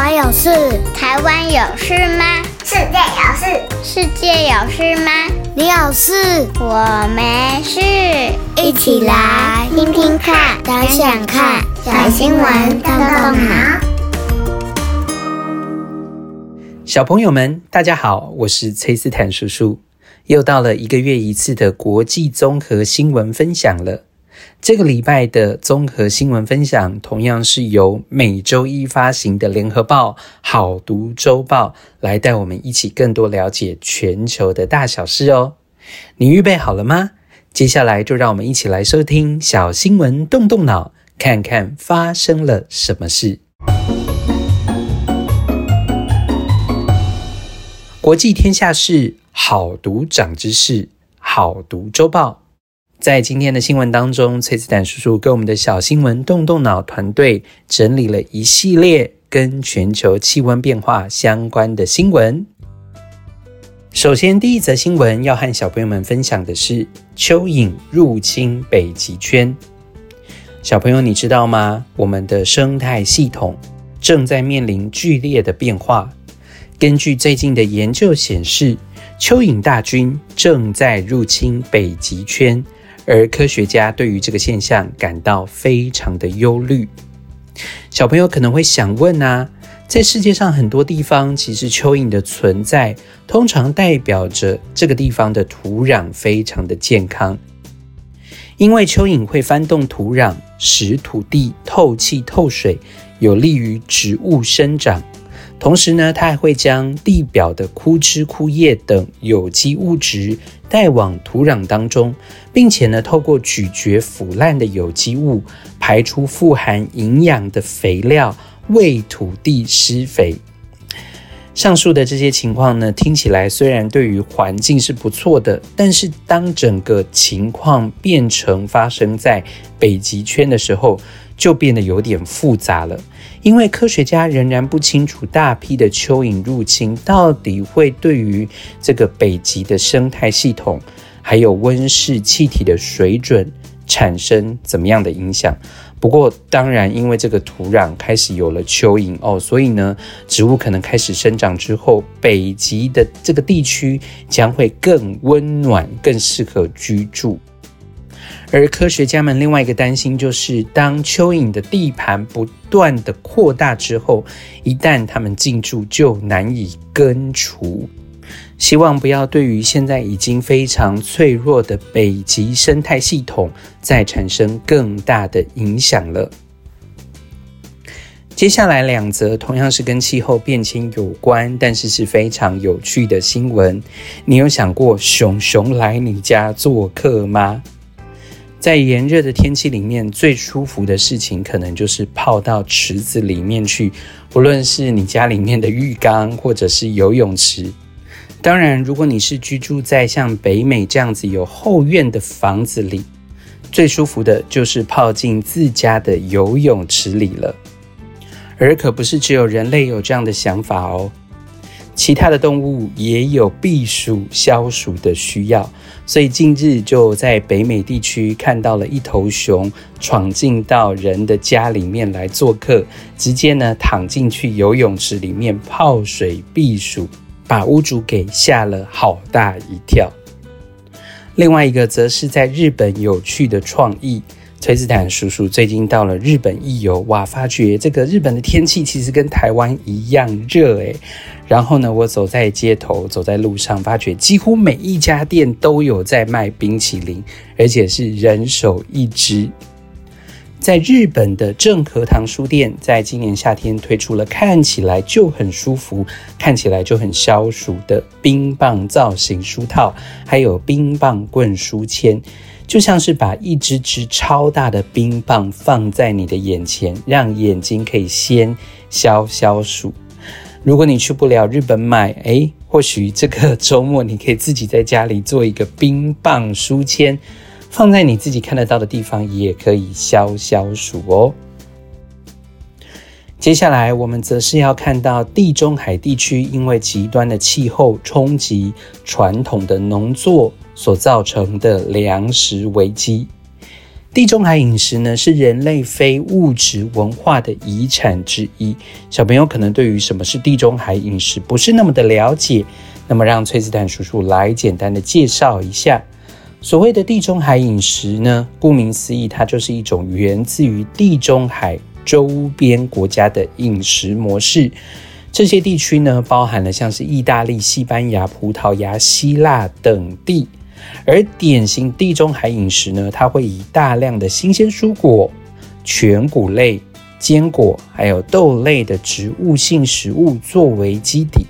我有事，台湾有事吗？世界有事，世界有事吗？你有事，我没事。一起来听听看，想想看，小新闻动动脑。小朋友们，大家好，我是崔斯坦叔叔。又到了一个月一次的国际综合新闻分享了。这个礼拜的综合新闻分享，同样是由每周一发行的《联合报》好读周报来带我们一起更多了解全球的大小事哦。你预备好了吗？接下来就让我们一起来收听小新闻，动动脑，看看发生了什么事。国际天下事，好读长知识，好读周报。在今天的新闻当中，崔斯坦叔叔跟我们的小新闻动动脑团队整理了一系列跟全球气温变化相关的新闻。首先，第一则新闻要和小朋友们分享的是蚯蚓入侵北极圈。小朋友，你知道吗？我们的生态系统正在面临剧烈的变化。根据最近的研究显示，蚯蚓大军正在入侵北极圈。而科学家对于这个现象感到非常的忧虑。小朋友可能会想问啊，在世界上很多地方，其实蚯蚓的存在通常代表着这个地方的土壤非常的健康，因为蚯蚓会翻动土壤，使土地透气透水，有利于植物生长。同时呢，它还会将地表的枯枝枯叶等有机物质带往土壤当中，并且呢，透过咀嚼腐烂的有机物，排出富含营养的肥料，为土地施肥。上述的这些情况呢，听起来虽然对于环境是不错的，但是当整个情况变成发生在北极圈的时候，就变得有点复杂了。因为科学家仍然不清楚大批的蚯蚓入侵到底会对于这个北极的生态系统，还有温室气体的水准产生怎么样的影响。不过，当然，因为这个土壤开始有了蚯蚓哦，所以呢，植物可能开始生长之后，北极的这个地区将会更温暖，更适合居住。而科学家们另外一个担心就是，当蚯蚓的地盘不断的扩大之后，一旦它们进驻，就难以根除。希望不要对于现在已经非常脆弱的北极生态系统再产生更大的影响了。接下来两则同样是跟气候变迁有关，但是是非常有趣的新闻。你有想过熊熊来你家做客吗？在炎热的天气里面，最舒服的事情可能就是泡到池子里面去，不论是你家里面的浴缸或者是游泳池。当然，如果你是居住在像北美这样子有后院的房子里，最舒服的就是泡进自家的游泳池里了。而可不是只有人类有这样的想法哦，其他的动物也有避暑消暑的需要。所以近日就在北美地区看到了一头熊闯进到人的家里面来做客，直接呢躺进去游泳池里面泡水避暑。把屋主给吓了好大一跳。另外一个则是在日本有趣的创意。崔斯坦叔叔最近到了日本一游，哇，发觉这个日本的天气其实跟台湾一样热诶。然后呢，我走在街头，走在路上，发觉几乎每一家店都有在卖冰淇淋，而且是人手一支。在日本的正和堂书店，在今年夏天推出了看起来就很舒服、看起来就很消暑的冰棒造型书套，还有冰棒棍书签，就像是把一只只超大的冰棒放在你的眼前，让眼睛可以先消消暑。如果你去不了日本买，诶，或许这个周末你可以自己在家里做一个冰棒书签。放在你自己看得到的地方，也可以消消暑哦。接下来，我们则是要看到地中海地区因为极端的气候冲击传统的农作所造成的粮食危机。地中海饮食呢，是人类非物质文化的遗产之一。小朋友可能对于什么是地中海饮食不是那么的了解，那么让崔斯坦叔叔来简单的介绍一下。所谓的地中海饮食呢，顾名思义，它就是一种源自于地中海周边国家的饮食模式。这些地区呢，包含了像是意大利、西班牙、葡萄牙、希腊等地。而典型地中海饮食呢，它会以大量的新鲜蔬果、全谷类、坚果，还有豆类的植物性食物作为基底，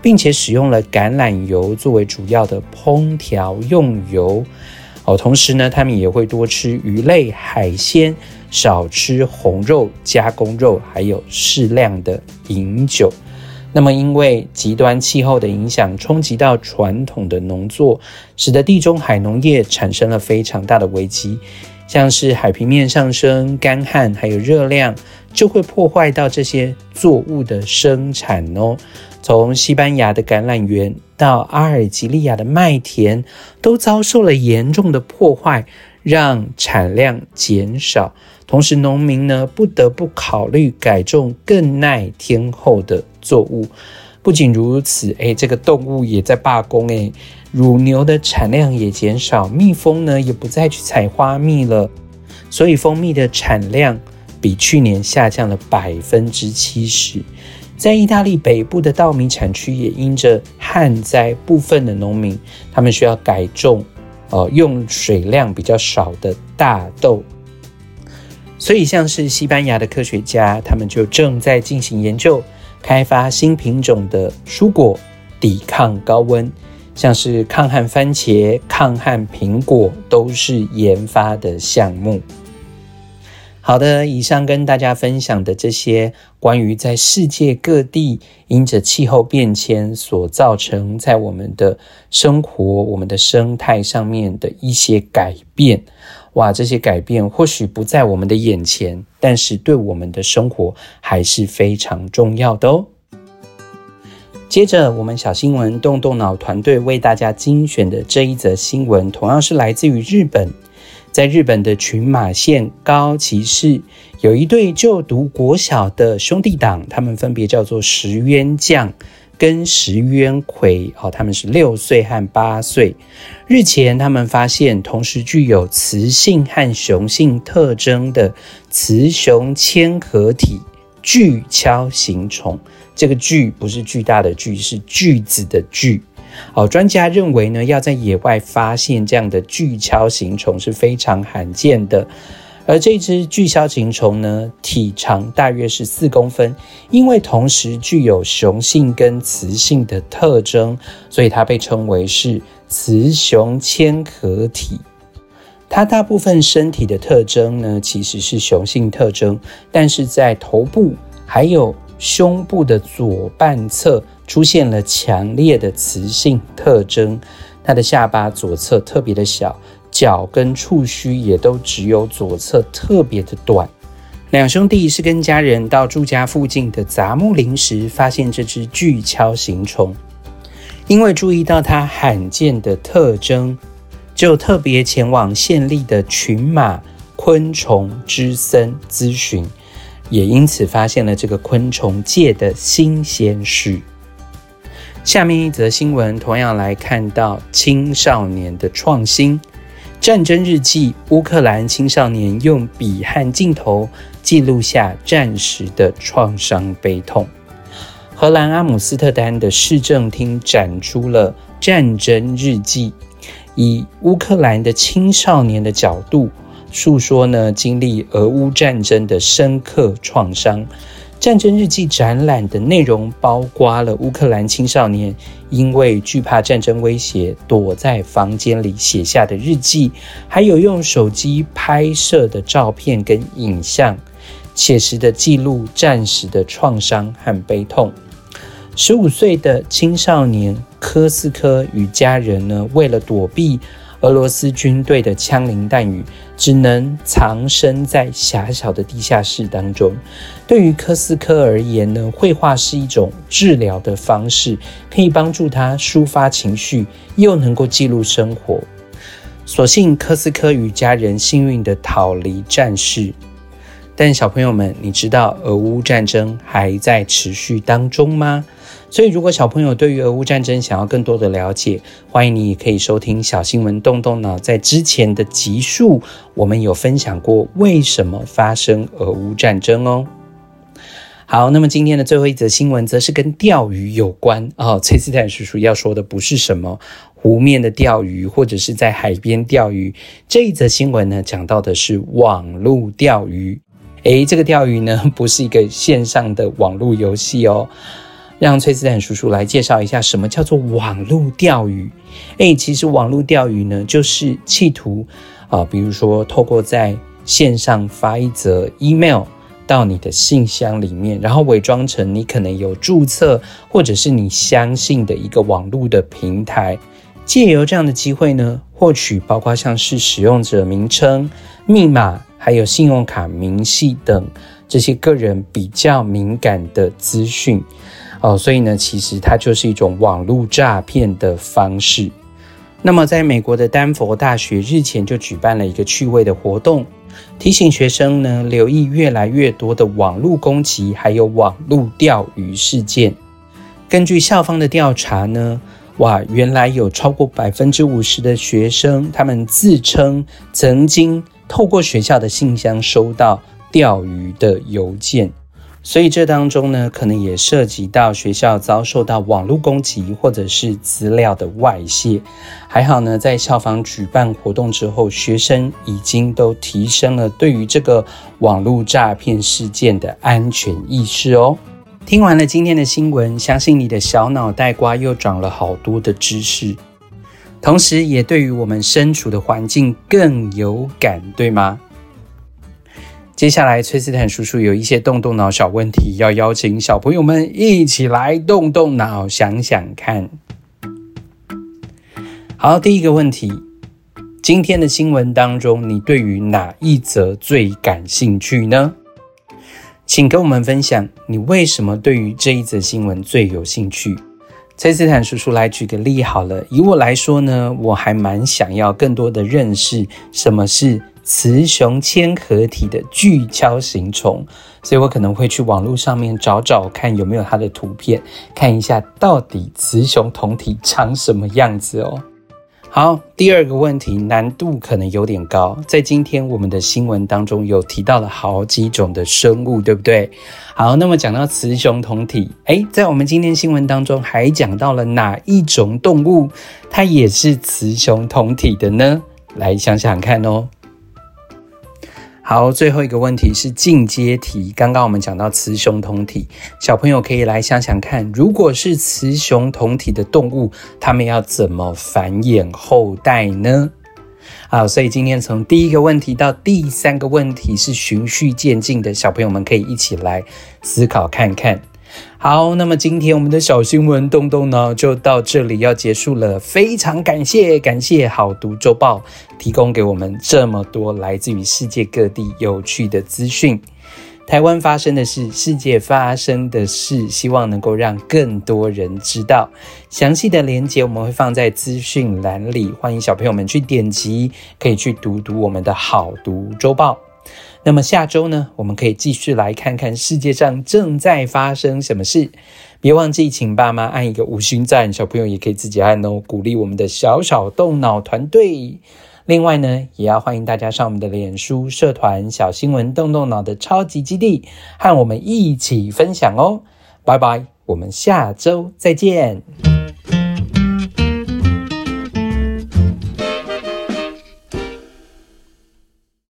并且使用了橄榄油作为主要的烹调用油。哦，同时呢，他们也会多吃鱼类、海鲜，少吃红肉、加工肉，还有适量的饮酒。那么，因为极端气候的影响，冲击到传统的农作，使得地中海农业产生了非常大的危机。像是海平面上升、干旱，还有热量，就会破坏到这些作物的生产哦。从西班牙的橄榄园到阿尔及利亚的麦田，都遭受了严重的破坏，让产量减少。同时，农民呢不得不考虑改种更耐天候的作物。不仅如此，诶，这个动物也在罢工，诶，乳牛的产量也减少，蜜蜂呢也不再去采花蜜了，所以蜂蜜的产量比去年下降了百分之七十。在意大利北部的稻米产区，也因着旱灾，部分的农民他们需要改种，呃，用水量比较少的大豆。所以，像是西班牙的科学家，他们就正在进行研究，开发新品种的蔬果，抵抗高温。像是抗旱番茄、抗旱苹果，都是研发的项目。好的，以上跟大家分享的这些关于在世界各地因着气候变迁所造成在我们的生活、我们的生态上面的一些改变。哇，这些改变或许不在我们的眼前，但是对我们的生活还是非常重要的哦。接着，我们小新闻动动脑团队为大家精选的这一则新闻，同样是来自于日本。在日本的群马县高崎市，有一对就读国小的兄弟党，他们分别叫做石渊将。跟石渊葵哦，他们是六岁和八岁。日前，他们发现同时具有雌性和雄性特征的雌雄嵌合体巨锹形虫。这个“巨”不是巨大的“巨”，是句子的“句”。哦，专家认为呢，要在野外发现这样的巨锹形虫是非常罕见的。而这只巨锹形虫呢，体长大约是四公分，因为同时具有雄性跟雌性的特征，所以它被称为是雌雄嵌合体。它大部分身体的特征呢，其实是雄性特征，但是在头部还有胸部的左半侧出现了强烈的雌性特征。它的下巴左侧特别的小。脚跟触须也都只有左侧特别的短。两兄弟是跟家人到住家附近的杂木林时，发现这只巨锹形虫。因为注意到它罕见的特征，就特别前往县立的群马昆虫之森咨询，也因此发现了这个昆虫界的新鲜事。下面一则新闻同样来看到青少年的创新。战争日记：乌克兰青少年用笔和镜头记录下战时的创伤悲痛。荷兰阿姆斯特丹的市政厅展出了战争日记，以乌克兰的青少年的角度诉说呢，经历俄乌战争的深刻创伤。战争日记展览的内容包括了乌克兰青少年因为惧怕战争威胁，躲在房间里写下的日记，还有用手机拍摄的照片跟影像，切实的记录战时的创伤和悲痛。十五岁的青少年科斯科与家人呢，为了躲避俄罗斯军队的枪林弹雨，只能藏身在狭小的地下室当中。对于科斯科而言呢，绘画是一种治疗的方式，可以帮助他抒发情绪，又能够记录生活。所幸科斯科与家人幸运地逃离战事。但小朋友们，你知道俄乌战争还在持续当中吗？所以，如果小朋友对于俄乌战争想要更多的了解，欢迎你也可以收听小新闻动动脑。在之前的集数，我们有分享过为什么发生俄乌战争哦。好，那么今天的最后一则新闻则是跟钓鱼有关哦。崔斯坦叔叔要说的不是什么湖面的钓鱼，或者是在海边钓鱼。这一则新闻呢，讲到的是网络钓鱼。诶，这个钓鱼呢，不是一个线上的网络游戏哦。让崔斯坦叔叔来介绍一下什么叫做网络钓鱼。诶，其实网络钓鱼呢，就是企图啊、比如说透过在线上发一则 email 到你的信箱里面，然后伪装成你可能有注册或者是你相信的一个网络的平台，借由这样的机会呢，获取包括像是使用者名称、密码。还有信用卡明细等这些个人比较敏感的资讯哦，所以呢，其实它就是一种网络诈骗的方式。那么，在美国的丹佛大学日前就举办了一个趣味的活动，提醒学生呢留意越来越多的网络攻击，还有网络钓鱼事件。根据校方的调查呢，哇，原来有超过百分之五十的学生，他们自称曾经。透过学校的信箱收到钓鱼的邮件，所以这当中呢，可能也涉及到学校遭受到网络攻击或者是资料的外泄。还好呢，在校方举办活动之后，学生已经都提升了对于这个网络诈骗事件的安全意识哦。听完了今天的新闻，相信你的小脑袋瓜又长了好多的知识。同时，也对于我们身处的环境更有感，对吗？接下来，崔斯坦叔叔有一些动动脑小问题，要邀请小朋友们一起来动动脑，想想看。好，第一个问题，今天的新闻当中，你对于哪一则最感兴趣呢？请跟我们分享，你为什么对于这一则新闻最有兴趣？崔斯坦叔叔来举个例好了，以我来说呢，我还蛮想要更多的认识什么是雌雄千合体的巨锹形虫，所以我可能会去网络上面找找看有没有它的图片，看一下到底雌雄同体长什么样子哦。好，第二个问题难度可能有点高。在今天我们的新闻当中有提到了好几种的生物，对不对？好，那么讲到雌雄同体，诶，在我们今天新闻当中还讲到了哪一种动物，它也是雌雄同体的呢？来想想看哦。好，最后一个问题是进阶题。刚刚我们讲到雌雄同体，小朋友可以来想想看，如果是雌雄同体的动物，它们要怎么繁衍后代呢？好，所以今天从第一个问题到第三个问题是循序渐进的，小朋友们可以一起来思考看看。好，那么今天我们的小新闻动动呢就到这里要结束了。非常感谢，感谢好读周报提供给我们这么多来自于世界各地有趣的资讯。台湾发生的事，世界发生的事，希望能够让更多人知道。详细的连接我们会放在资讯栏里，欢迎小朋友们去点击，可以去读读我们的好读周报。那么下周呢，我们可以继续来看看世界上正在发生什么事。别忘记请爸妈按一个五星赞，小朋友也可以自己按哦，鼓励我们的小小动脑团队。另外呢，也要欢迎大家上我们的脸书社团“小新闻动动脑”的超级基地，和我们一起分享哦。拜拜，我们下周再见。